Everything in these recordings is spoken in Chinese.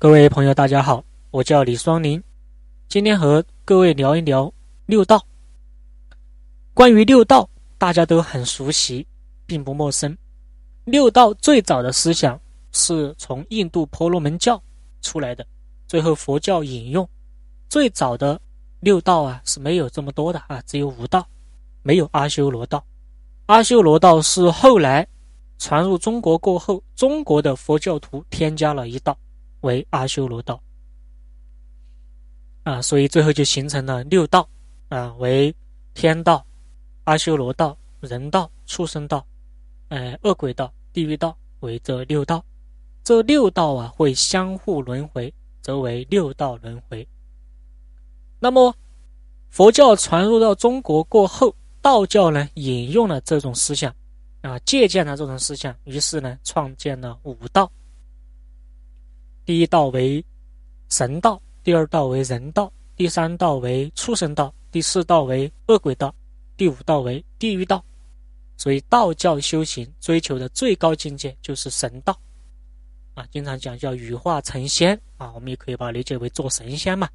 各位朋友，大家好，我叫李双林，今天和各位聊一聊六道。关于六道，大家都很熟悉，并不陌生。六道最早的思想是从印度婆罗门教出来的，最后佛教引用。最早的六道啊是没有这么多的啊，只有五道，没有阿修罗道。阿修罗道是后来传入中国过后，中国的佛教徒添加了一道。为阿修罗道啊，所以最后就形成了六道啊，为天道、阿修罗道、人道、畜生道、呃恶鬼道、地狱道为这六道。这六道啊会相互轮回，则为六道轮回。那么佛教传入到中国过后，道教呢引用了这种思想啊，借鉴了这种思想，于是呢创建了五道。第一道为神道，第二道为人道，第三道为畜生道，第四道为恶鬼道，第五道为地狱道。所以道教修行追求的最高境界就是神道啊，经常讲叫羽化成仙啊，我们也可以把它理解为做神仙嘛，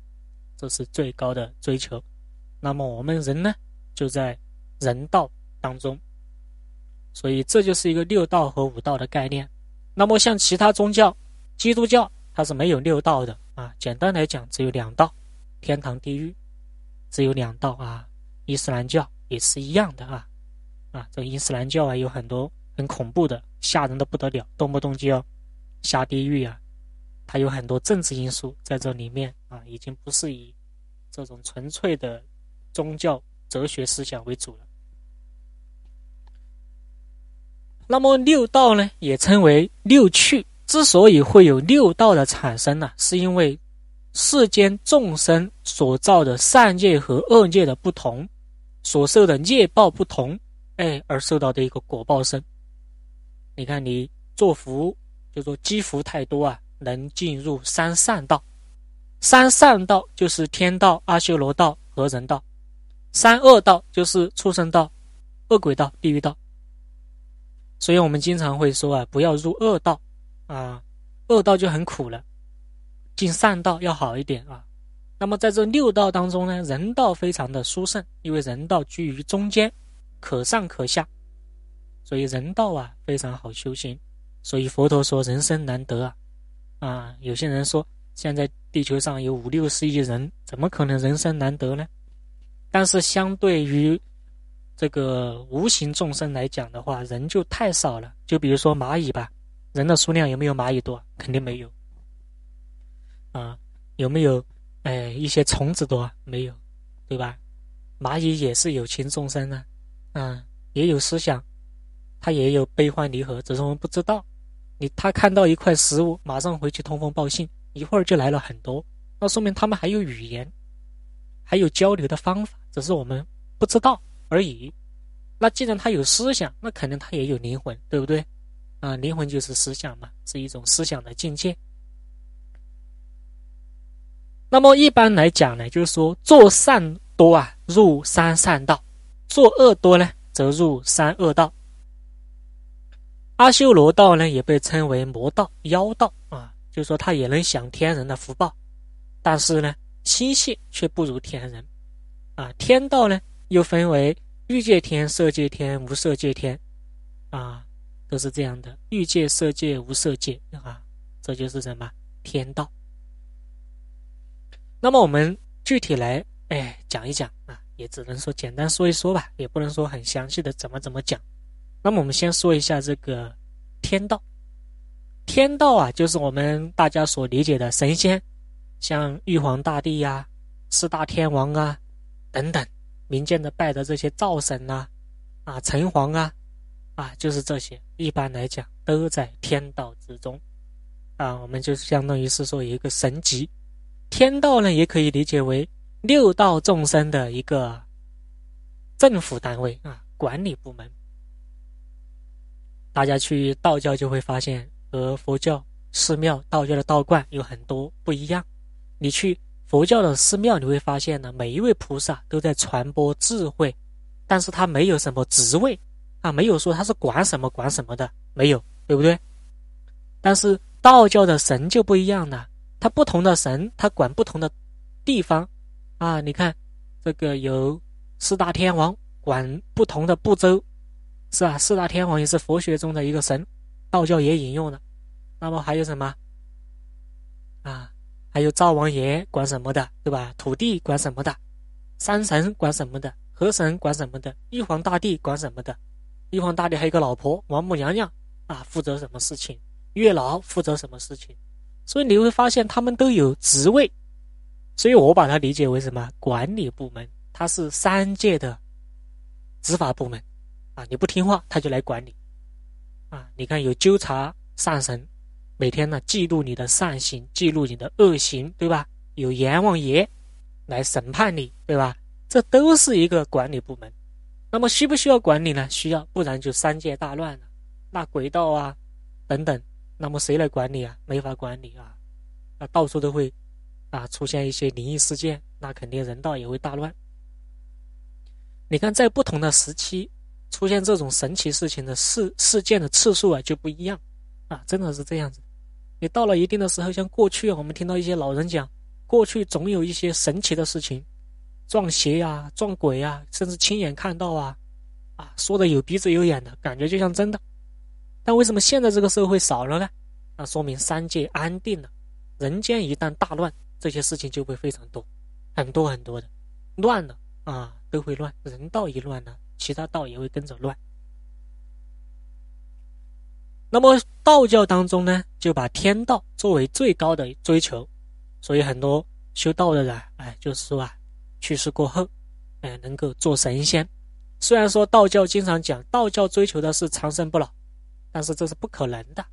这是最高的追求。那么我们人呢，就在人道当中，所以这就是一个六道和五道的概念。那么像其他宗教，基督教。它是没有六道的啊，简单来讲只有两道，天堂地狱，只有两道啊。伊斯兰教也是一样的啊，啊，这伊斯兰教啊有很多很恐怖的、吓人的不得了，动不动就要下地狱啊。它有很多政治因素在这里面啊，已经不是以这种纯粹的宗教哲学思想为主了。那么六道呢，也称为六趣。之所以会有六道的产生呢，是因为世间众生所造的善业和恶业的不同，所受的业报不同，哎，而受到的一个果报生。你看，你做福，就说积福太多啊，能进入三善道。三善道就是天道、阿修罗道和人道；三恶道就是畜生道、恶鬼道、地狱道。所以我们经常会说啊，不要入恶道。啊，恶道就很苦了，进善道要好一点啊。那么在这六道当中呢，人道非常的殊胜，因为人道居于中间，可上可下，所以人道啊非常好修行。所以佛陀说人生难得啊。啊，有些人说现在地球上有五六十亿人，怎么可能人生难得呢？但是相对于这个无形众生来讲的话，人就太少了。就比如说蚂蚁吧。人的数量有没有蚂蚁多？肯定没有。啊，有没有？哎，一些虫子多？没有，对吧？蚂蚁也是有情众生呢，啊，也有思想，它也有悲欢离合，只是我们不知道。你他看到一块食物，马上回去通风报信，一会儿就来了很多，那说明他们还有语言，还有交流的方法，只是我们不知道而已。那既然他有思想，那肯定他也有灵魂，对不对？啊，灵魂就是思想嘛，是一种思想的境界。那么一般来讲呢，就是说做善多啊，入三善道；做恶多呢，则入三恶道。阿修罗道呢，也被称为魔道、妖道啊，就是说他也能享天人的福报，但是呢，心性却不如天人。啊，天道呢，又分为欲界天、色界天、无色界天，啊。都是这样的，欲界、色界、无色界啊，这就是什么天道。那么我们具体来哎讲一讲啊，也只能说简单说一说吧，也不能说很详细的怎么怎么讲。那么我们先说一下这个天道。天道啊，就是我们大家所理解的神仙，像玉皇大帝呀、四大天王啊等等，民间的拜的这些灶神呐、啊城隍啊。啊，就是这些，一般来讲都在天道之中，啊，我们就相当于是说一个神级，天道呢也可以理解为六道众生的一个政府单位啊，管理部门。大家去道教就会发现和佛教寺庙、道教的道观有很多不一样。你去佛教的寺庙，你会发现呢，每一位菩萨都在传播智慧，但是他没有什么职位。啊，没有说他是管什么管什么的，没有，对不对？但是道教的神就不一样了，他不同的神，他管不同的地方啊。你看，这个有四大天王管不同的部洲，是吧？四大天王也是佛学中的一个神，道教也引用的。那么还有什么啊？还有灶王爷管什么的，对吧？土地管什么的？山神管什么的？河神管什么的？玉皇大帝管什么的？玉皇大帝还有个老婆王母娘娘啊，负责什么事情？月老负责什么事情？所以你会发现他们都有职位，所以我把它理解为什么管理部门？它是三界的执法部门啊！你不听话，他就来管你啊！你看有纠察善神，每天呢记录你的善行，记录你的恶行，对吧？有阎王爷来审判你，对吧？这都是一个管理部门。那么需不需要管理呢？需要，不然就三界大乱了，那鬼道啊等等。那么谁来管理啊？没法管理啊！啊，到处都会啊出现一些灵异事件，那肯定人道也会大乱。你看，在不同的时期出现这种神奇事情的事事件的次数啊就不一样啊，真的是这样子。你到了一定的时候，像过去我们听到一些老人讲，过去总有一些神奇的事情，撞邪呀、撞鬼呀，甚至亲眼看到啊，啊，说的有鼻子有眼的感觉，就像真的。但为什么现在这个社会少了呢？那说明三界安定了，人间一旦大乱，这些事情就会非常多，很多很多的，乱了啊都会乱，人道一乱呢，其他道也会跟着乱。那么道教当中呢，就把天道作为最高的追求，所以很多修道的人，哎，就是说啊，去世过后，哎，能够做神仙。虽然说道教经常讲，道教追求的是长生不老。但是这是不可能的，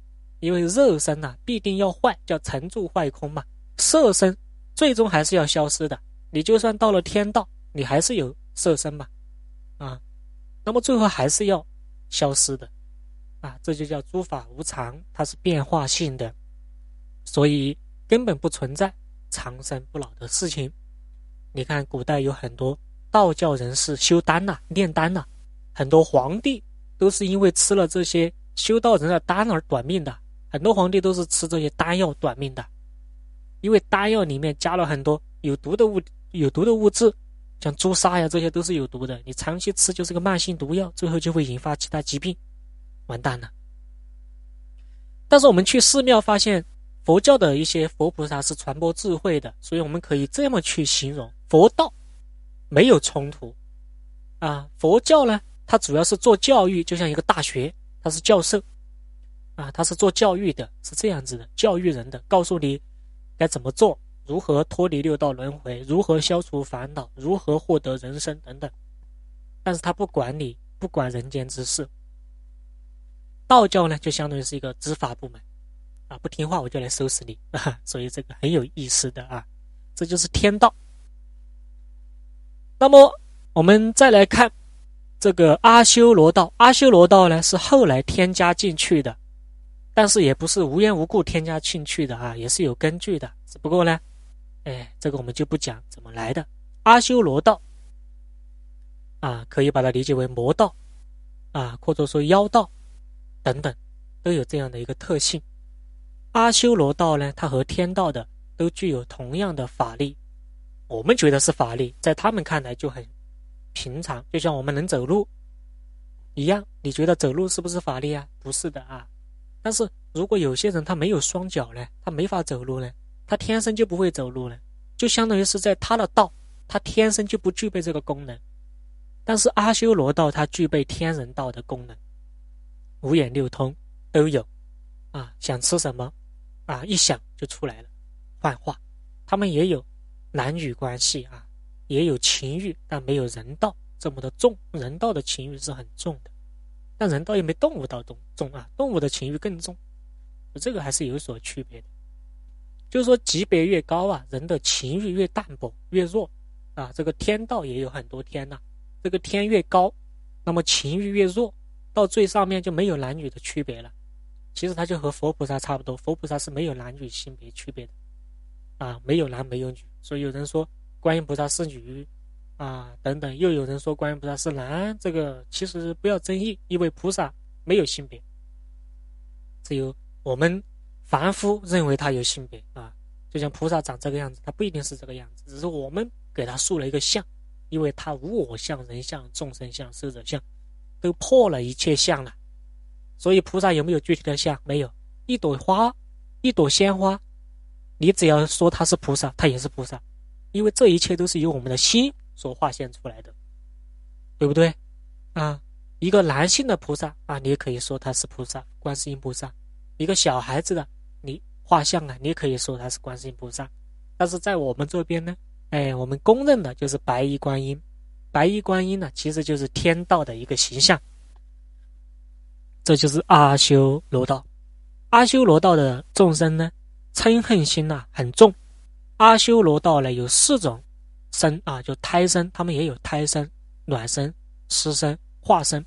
因为肉身呐必定要坏，叫成住坏空嘛。色身最终还是要消失的，你就算到了天道，你还是有色身嘛，啊，那么最后还是要消失的，啊，这就叫诸法无常，它是变化性的，所以根本不存在长生不老的事情。你看古代有很多道教人士修丹呐、炼丹呐，很多皇帝都是因为吃了这些。修道人的丹而短命的，很多皇帝都是吃这些丹药短命的，因为丹药里面加了很多有毒的物有毒的物质，像朱砂呀，这些都是有毒的。你长期吃就是个慢性毒药，最后就会引发其他疾病，完蛋了。但是我们去寺庙发现，佛教的一些佛菩萨是传播智慧的，所以我们可以这么去形容：佛道没有冲突啊。佛教呢，它主要是做教育，就像一个大学。他是教授，啊，他是做教育的，是这样子的，教育人的，告诉你该怎么做，如何脱离六道轮回，如何消除烦恼，如何获得人生等等。但是他不管你，不管人间之事。道教呢，就相当于是一个执法部门，啊，不听话我就来收拾你，啊，所以这个很有意思的啊，这就是天道。那么我们再来看。这个阿修罗道，阿修罗道呢是后来添加进去的，但是也不是无缘无故添加进去的啊，也是有根据的。只不过呢，哎，这个我们就不讲怎么来的。阿修罗道啊，可以把它理解为魔道啊，或者说妖道等等，都有这样的一个特性。阿修罗道呢，它和天道的都具有同样的法力，我们觉得是法力，在他们看来就很。平常就像我们能走路一样，你觉得走路是不是法力啊？不是的啊。但是如果有些人他没有双脚呢，他没法走路呢，他天生就不会走路呢，就相当于是在他的道，他天生就不具备这个功能。但是阿修罗道它具备天人道的功能，五眼六通都有啊，想吃什么啊，一想就出来了，幻化。他们也有男女关系啊。也有情欲，但没有人道这么的重。人道的情欲是很重的，但人道又没动物道重重啊。动物的情欲更重，这个还是有所区别的。就是说，级别越高啊，人的情欲越淡薄、越弱啊。这个天道也有很多天呐，这个天越高，那么情欲越弱，到最上面就没有男女的区别了。其实它就和佛菩萨差不多，佛菩萨是没有男女性别区别的啊，没有男没有女。所以有人说。观音菩萨是女，啊，等等，又有人说观音菩萨是男，这个其实不要争议，因为菩萨没有性别，只有我们凡夫认为他有性别啊，就像菩萨长这个样子，他不一定是这个样子，只是我们给他塑了一个像，因为他无我相、人相、众生相、寿者相，都破了一切相了。所以菩萨有没有具体的像？没有。一朵花，一朵鲜花，你只要说它是菩萨，它也是菩萨，因为这一切都是由我们的心所化现出来的，对不对？啊，一个男性的菩萨啊，你也可以说他是菩萨，观世音菩萨；一个小孩子的你画像啊，你也可以说他是观世音菩萨。但是在我们这边呢，哎，我们公认的就是白衣观音。白衣观音呢，其实就是天道的一个形象。这就是阿修罗道。阿修罗道的众生呢，嗔恨心呐很重。阿修罗道呢有四种生啊，就胎生，他们也有胎生、卵生、湿生、化生。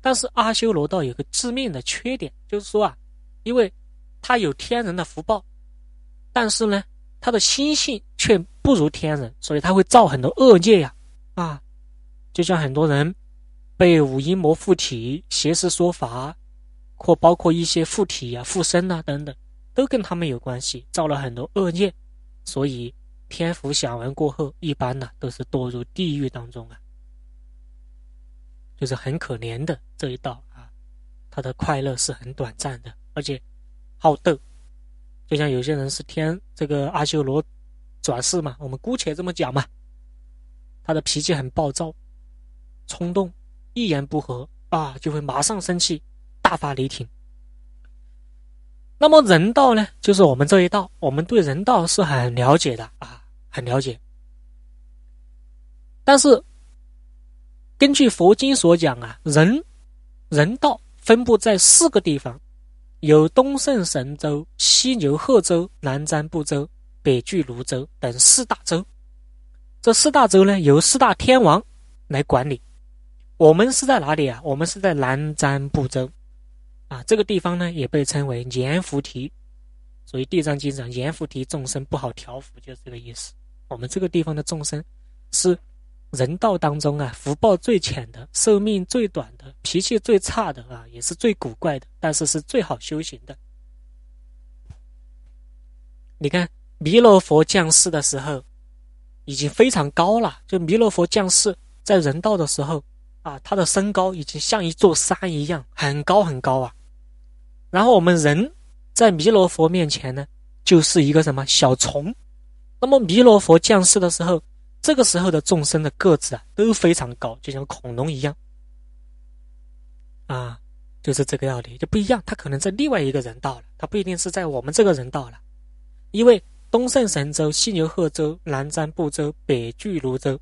但是阿修罗道有个致命的缺点，就是说啊，因为他有天人的福报，但是呢，他的心性却不如天人，所以他会造很多恶业呀啊，就像很多人。被五阴魔附体、邪师说法，或包括一些附体啊、附身啊等等，都跟他们有关系，造了很多恶业，所以天福享完过后，一般呢都是堕入地狱当中啊，就是很可怜的这一道啊，他的快乐是很短暂的，而且好斗，就像有些人是天这个阿修罗转世嘛，我们姑且这么讲嘛，他的脾气很暴躁、冲动。一言不合啊，就会马上生气，大发雷霆。那么人道呢？就是我们这一道，我们对人道是很了解的啊，很了解。但是根据佛经所讲啊，人人道分布在四个地方，有东胜神州、西牛贺州、南瞻部洲、北俱泸州等四大洲。这四大洲呢，由四大天王来管理。我们是在哪里啊？我们是在南瞻部洲，啊，这个地方呢也被称为阎浮提，所以《地藏经》讲阎浮提众生不好调伏，就是这个意思。我们这个地方的众生是人道当中啊福报最浅的、寿命最短的、脾气最差的啊，也是最古怪的，但是是最好修行的。你看弥勒佛降世的时候已经非常高了，就弥勒佛降世在人道的时候。啊，他的身高已经像一座山一样，很高很高啊。然后我们人在弥勒佛面前呢，就是一个什么小虫。那么弥勒佛降世的时候，这个时候的众生的个子啊都非常高，就像恐龙一样。啊，就是这个道理，就不一样。他可能在另外一个人道了，他不一定是在我们这个人道了。因为东胜神州、西牛贺州、南瞻部洲、北俱泸州，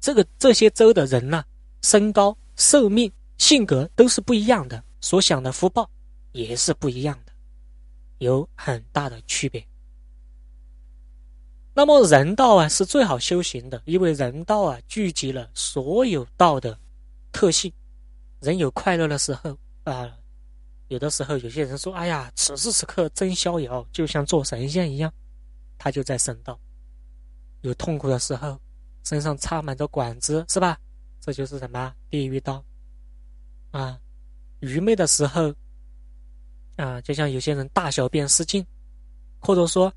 这个这些州的人呢。身高、寿命、性格都是不一样的，所享的福报也是不一样的，有很大的区别。那么人道啊是最好修行的，因为人道啊聚集了所有道的特性。人有快乐的时候啊，有的时候有些人说：“哎呀，此时此刻真逍遥，就像做神仙一样。”他就在神道。有痛苦的时候，身上插满着管子，是吧？这就是什么地狱道啊？愚昧的时候啊，就像有些人大小便失禁，或者说，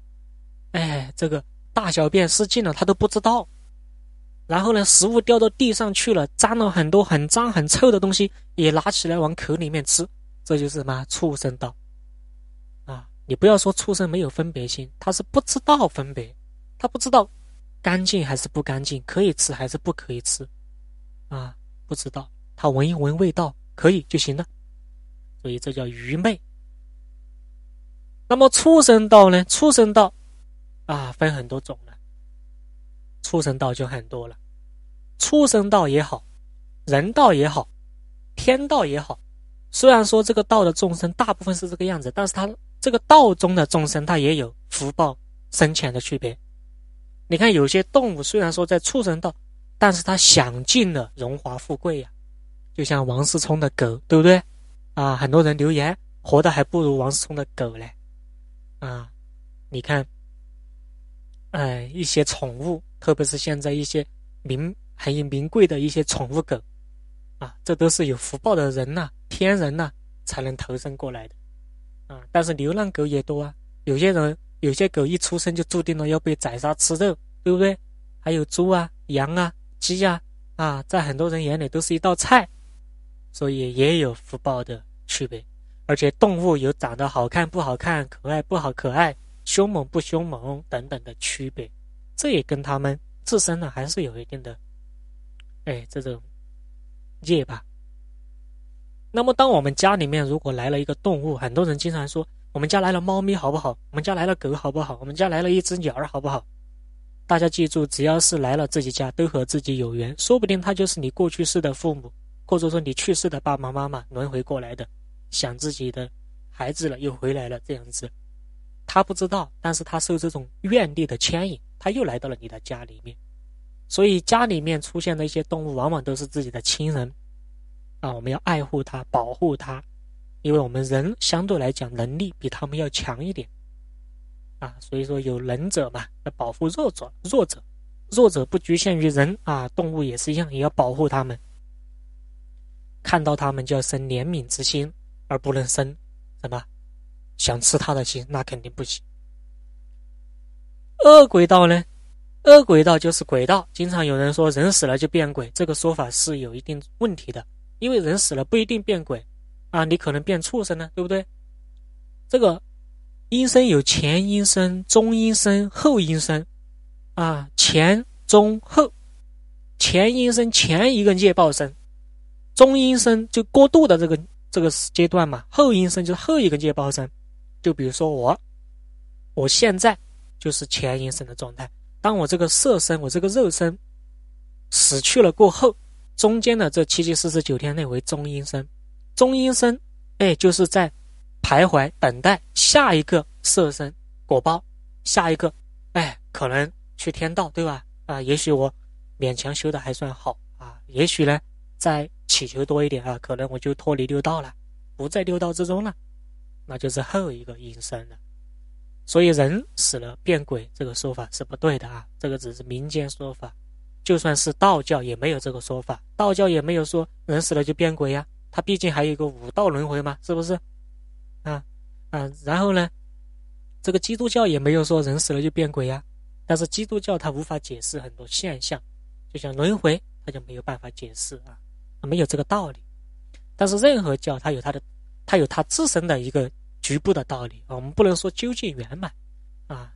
哎，这个大小便失禁了，他都不知道。然后呢，食物掉到地上去了，沾了很多很脏很臭的东西，也拿起来往口里面吃，这就是什么畜生道啊？你不要说畜生没有分别心，他是不知道分别，他不知道干净还是不干净，可以吃还是不可以吃。啊，不知道，他闻一闻味道可以就行了，所以这叫愚昧。那么畜生道呢？畜生道啊，分很多种了。畜生道就很多了，畜生道也好，人道也好，天道也好。虽然说这个道的众生大部分是这个样子，但是他这个道中的众生，他也有福报深浅的区别。你看，有些动物虽然说在畜生道。但是他享尽了荣华富贵呀，就像王思聪的狗，对不对？啊，很多人留言，活的还不如王思聪的狗嘞。啊，你看，哎，一些宠物，特别是现在一些名很有名贵的一些宠物狗，啊，这都是有福报的人呐，天人呐，才能投生过来的。啊，但是流浪狗也多啊，有些人有些狗一出生就注定了要被宰杀吃肉，对不对？还有猪啊、羊啊、鸡呀，啊，在很多人眼里都是一道菜，所以也有福报的区别。而且动物有长得好看不好看、可爱不好可爱、凶猛不凶猛等等的区别，这也跟他们自身呢还是有一定的，哎，这种业吧。那么，当我们家里面如果来了一个动物，很多人经常说：“我们家来了猫咪好不好？我们家来了狗好不好？我们家来了一只鸟儿好不好？”大家记住，只要是来了自己家，都和自己有缘，说不定他就是你过去世的父母，或者说你去世的爸爸妈妈轮回过来的。想自己的孩子了，又回来了，这样子，他不知道，但是他受这种愿力的牵引，他又来到了你的家里面，所以家里面出现的一些动物，往往都是自己的亲人，啊，我们要爱护它，保护它，因为我们人相对来讲能力比他们要强一点，啊，所以说有能者嘛，要保护弱者，弱者，弱者不局限于人啊，动物也是一样，也要保护他们，看到他们就要生怜悯之心。而不能生什么想吃他的心，那肯定不行。恶鬼道呢？恶鬼道就是鬼道。经常有人说人死了就变鬼，这个说法是有一定问题的，因为人死了不一定变鬼啊，你可能变畜生呢，对不对？这个阴声有前阴声、中阴声、后阴声啊，前中后，前阴声前一个业报声，中阴声就过渡的这个。这个阶段嘛，后阴声就是后一个界报声，就比如说我，我现在就是前阴声的状态。当我这个色身，我这个肉身死去了过后，中间的这七七四十九天内为中阴声，中阴声，哎，就是在徘徊等待下一个色身果报，下一个，哎，可能去天道，对吧？啊，也许我勉强修的还算好啊，也许呢，再。祈求多一点啊，可能我就脱离六道了，不在六道之中了，那就是后一个阴身了。所以人死了变鬼这个说法是不对的啊，这个只是民间说法，就算是道教也没有这个说法，道教也没有说人死了就变鬼呀，他毕竟还有一个五道轮回嘛，是不是？啊啊，然后呢，这个基督教也没有说人死了就变鬼呀，但是基督教它无法解释很多现象，就像轮回，它就没有办法解释啊。没有这个道理，但是任何教它有它的，它有它自身的一个局部的道理啊。我们不能说究竟圆满啊，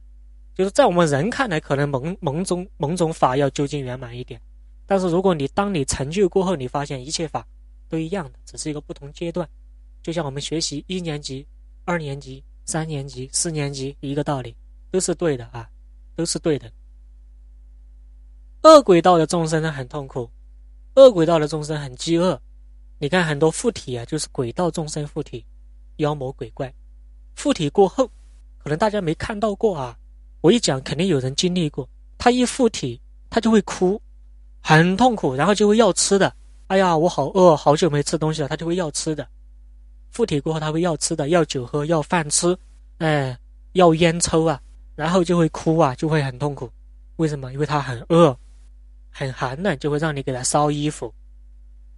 就是在我们人看来，可能某某种某种法要究竟圆满一点。但是如果你当你成就过后，你发现一切法都一样的，只是一个不同阶段。就像我们学习一年级、二年级、三年级、四年级一个道理，都是对的啊，都是对的。恶鬼道的众生呢，很痛苦。恶鬼道的众生很饥饿，你看很多附体啊，就是鬼道众生附体，妖魔鬼怪附体过后，可能大家没看到过啊。我一讲，肯定有人经历过。他一附体，他就会哭，很痛苦，然后就会要吃的。哎呀，我好饿，好久没吃东西了，他就会要吃的。附体过后，他会要吃的，要酒喝，要饭吃，哎，要烟抽啊，然后就会哭啊，就会很痛苦。为什么？因为他很饿。很寒冷，就会让你给他烧衣服，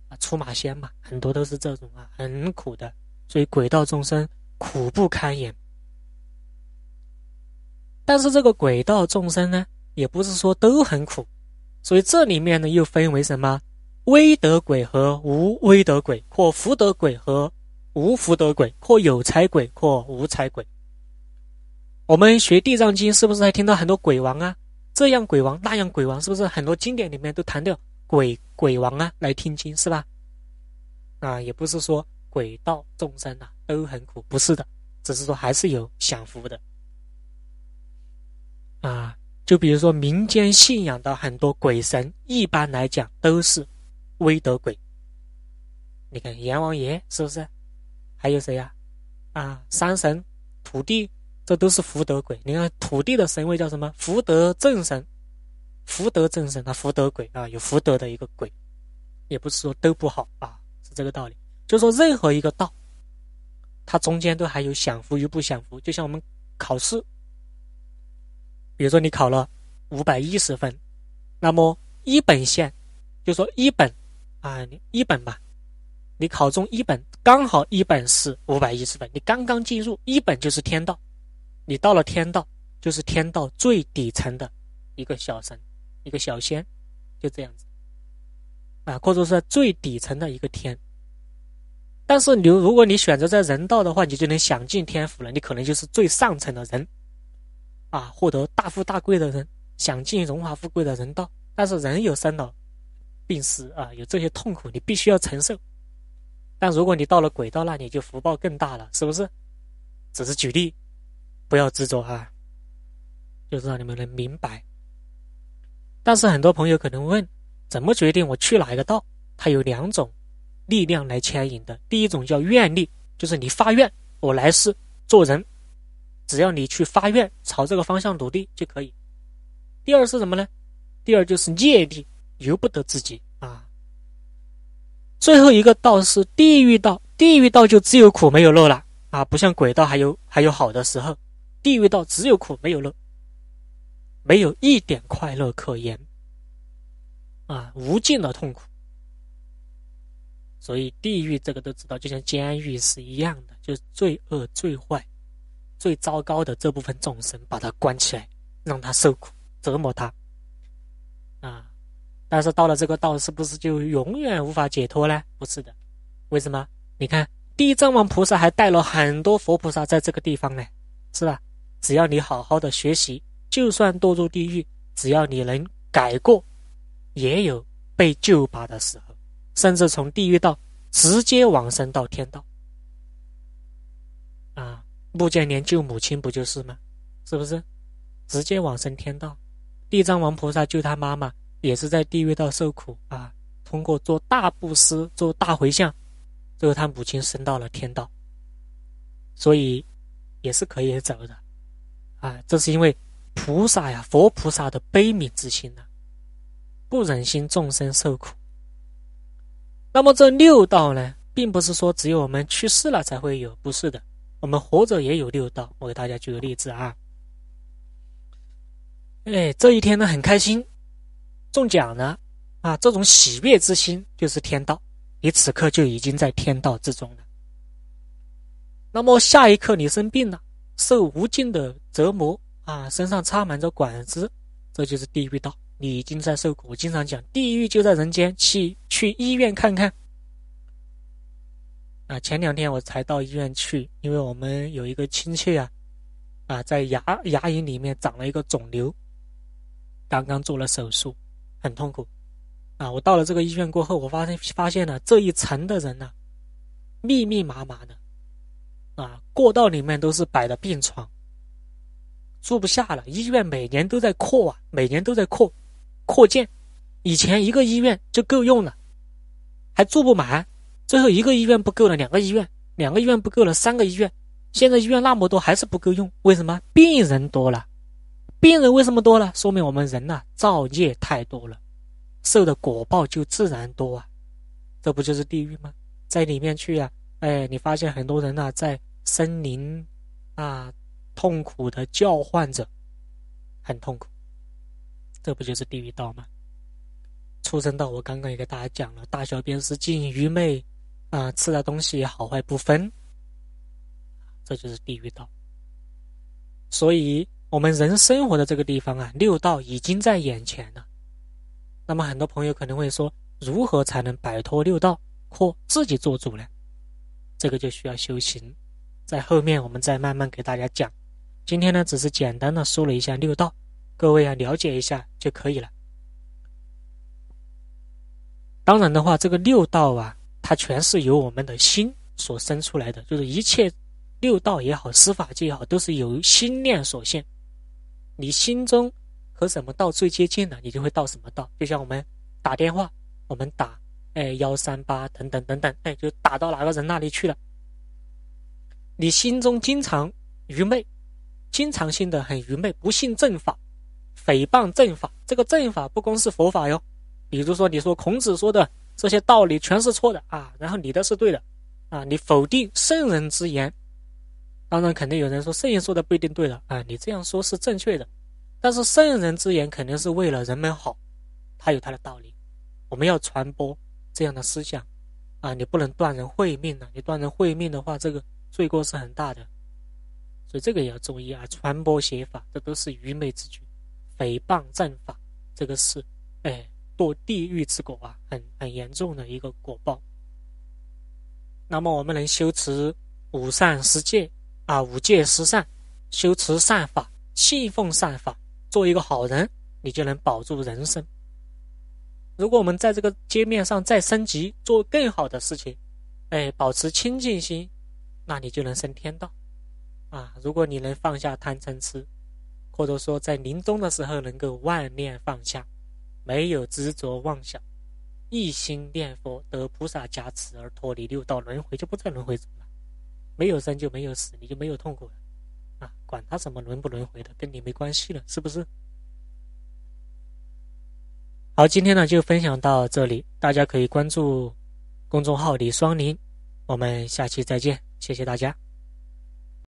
啊，出马仙嘛，很多都是这种啊，很苦的，所以鬼道众生苦不堪言。但是这个鬼道众生呢，也不是说都很苦，所以这里面呢又分为什么威德鬼和无威德鬼，或福德鬼和无福德鬼，或有财鬼或无财鬼。我们学地藏经是不是还听到很多鬼王啊？这样鬼王，那样鬼王，是不是很多经典里面都谈到鬼鬼王啊？来听经是吧？啊，也不是说鬼道众生啊都很苦，不是的，只是说还是有享福的。啊，就比如说民间信仰的很多鬼神，一般来讲都是威德鬼。你看阎王爷是不是？还有谁呀？啊，山神、土地。这都是福德鬼。你看土地的神位叫什么？福德正神，福德正神，他福德鬼啊，有福德的一个鬼，也不是说都不好啊，是这个道理。就说任何一个道，它中间都还有享福与不享福。就像我们考试，比如说你考了五百一十分，那么一本线，就说一本啊，一本吧，你考中一本，刚好一本是五百一十分，你刚刚进入一本就是天道。你到了天道，就是天道最底层的一个小神，一个小仙，就这样子啊，或者说最底层的一个天。但是你如果你选择在人道的话，你就能享尽天福了，你可能就是最上层的人啊，获得大富大贵的人，享尽荣华富贵的人道。但是人有生老病死啊，有这些痛苦，你必须要承受。但如果你到了轨道那里，就福报更大了，是不是？只是举例，不要执着啊，就是让你们能明白。但是很多朋友可能问，怎么决定我去哪一个道？它有两种力量来牵引的。第一种叫愿力，就是你发愿，我来世做人，只要你去发愿，朝这个方向努力就可以。第二是什么呢？第二就是业力，由不得自己。最后一个道是地狱道，地狱道就只有苦没有乐了啊，不像鬼道还有还有好的时候，地狱道只有苦没有乐，没有一点快乐可言啊，无尽的痛苦。所以地狱这个都知道，就像监狱是一样的，就是最恶、最坏、最糟糕的这部分众生，把他关起来，让他受苦，折磨他啊。但是到了这个道，是不是就永远无法解脱呢？不是的，为什么？你看地藏王菩萨还带了很多佛菩萨在这个地方呢，是吧？只要你好好的学习，就算堕入地狱，只要你能改过，也有被救拔的时候，甚至从地狱道直接往生到天道。啊，穆建连救母亲不就是吗？是不是？直接往生天道，地藏王菩萨救他妈妈。也是在地狱道受苦啊！通过做大布施、做大回向，最后他母亲升到了天道，所以也是可以走的啊！这是因为菩萨呀，佛菩萨的悲悯之心呢，不忍心众生受苦。那么这六道呢，并不是说只有我们去世了才会有，不是的，我们活着也有六道。我给大家举个例子啊，哎，这一天呢很开心。中奖呢，啊，这种喜悦之心就是天道，你此刻就已经在天道之中了。那么下一刻你生病了，受无尽的折磨啊，身上插满着管子，这就是地狱道，你已经在受苦。我经常讲，地狱就在人间，去去医院看看。啊，前两天我才到医院去，因为我们有一个亲戚啊，啊，在牙牙龈里面长了一个肿瘤，刚刚做了手术。很痛苦，啊！我到了这个医院过后，我发现发现了这一层的人呢，密密麻麻的，啊，过道里面都是摆的病床，住不下了。医院每年都在扩啊，每年都在扩，扩建。以前一个医院就够用了，还住不满。最后一个医院不够了，两个医院，两个医院不够了，三个医院。现在医院那么多，还是不够用。为什么？病人多了。病人为什么多了？说明我们人呐造业太多了，受的果报就自然多啊。这不就是地狱吗？在里面去呀，哎，你发现很多人呐在森林啊痛苦的叫唤着，很痛苦。这不就是地狱道吗？畜生道，我刚刚也给大家讲了，大小便失禁、愚昧啊，吃的东西好坏不分，这就是地狱道。所以。我们人生活的这个地方啊，六道已经在眼前了。那么很多朋友可能会说，如何才能摆脱六道或自己做主呢？这个就需要修行，在后面我们再慢慢给大家讲。今天呢，只是简单的说了一下六道，各位啊了解一下就可以了。当然的话，这个六道啊，它全是由我们的心所生出来的，就是一切六道也好，司法界也好，都是由心念所现。你心中和什么道最接近了，你就会到什么道。就像我们打电话，我们打哎幺三八等等等等，哎就打到哪个人那里去了。你心中经常愚昧，经常性的很愚昧，不信正法，诽谤正法。这个正法不光是佛法哟，比如说你说孔子说的这些道理全是错的啊，然后你的是对的啊，你否定圣人之言。当然，肯定有人说圣人说的不一定对了啊！你这样说是正确的，但是圣人之言肯定是为了人们好，他有他的道理。我们要传播这样的思想啊！你不能断人慧命啊！你断人慧命的话，这个罪过是很大的。所以这个也要注意啊！传播邪法，这都是愚昧之举；诽谤正法，这个是哎堕地狱之果啊，很很严重的一个果报。那么我们能修持五善十戒啊，五戒十善，修持善法，信奉善法，做一个好人，你就能保住人生。如果我们在这个界面上再升级，做更好的事情，哎，保持清净心，那你就能升天道。啊，如果你能放下贪嗔痴，或者说在临终的时候能够万念放下，没有执着妄想，一心念佛得菩萨加持而脱离六道轮回，就不再轮回了。没有生就没有死，你就没有痛苦了。啊，管他什么轮不轮回的，跟你没关系了，是不是？好，今天呢就分享到这里，大家可以关注公众号李双林，我们下期再见，谢谢大家。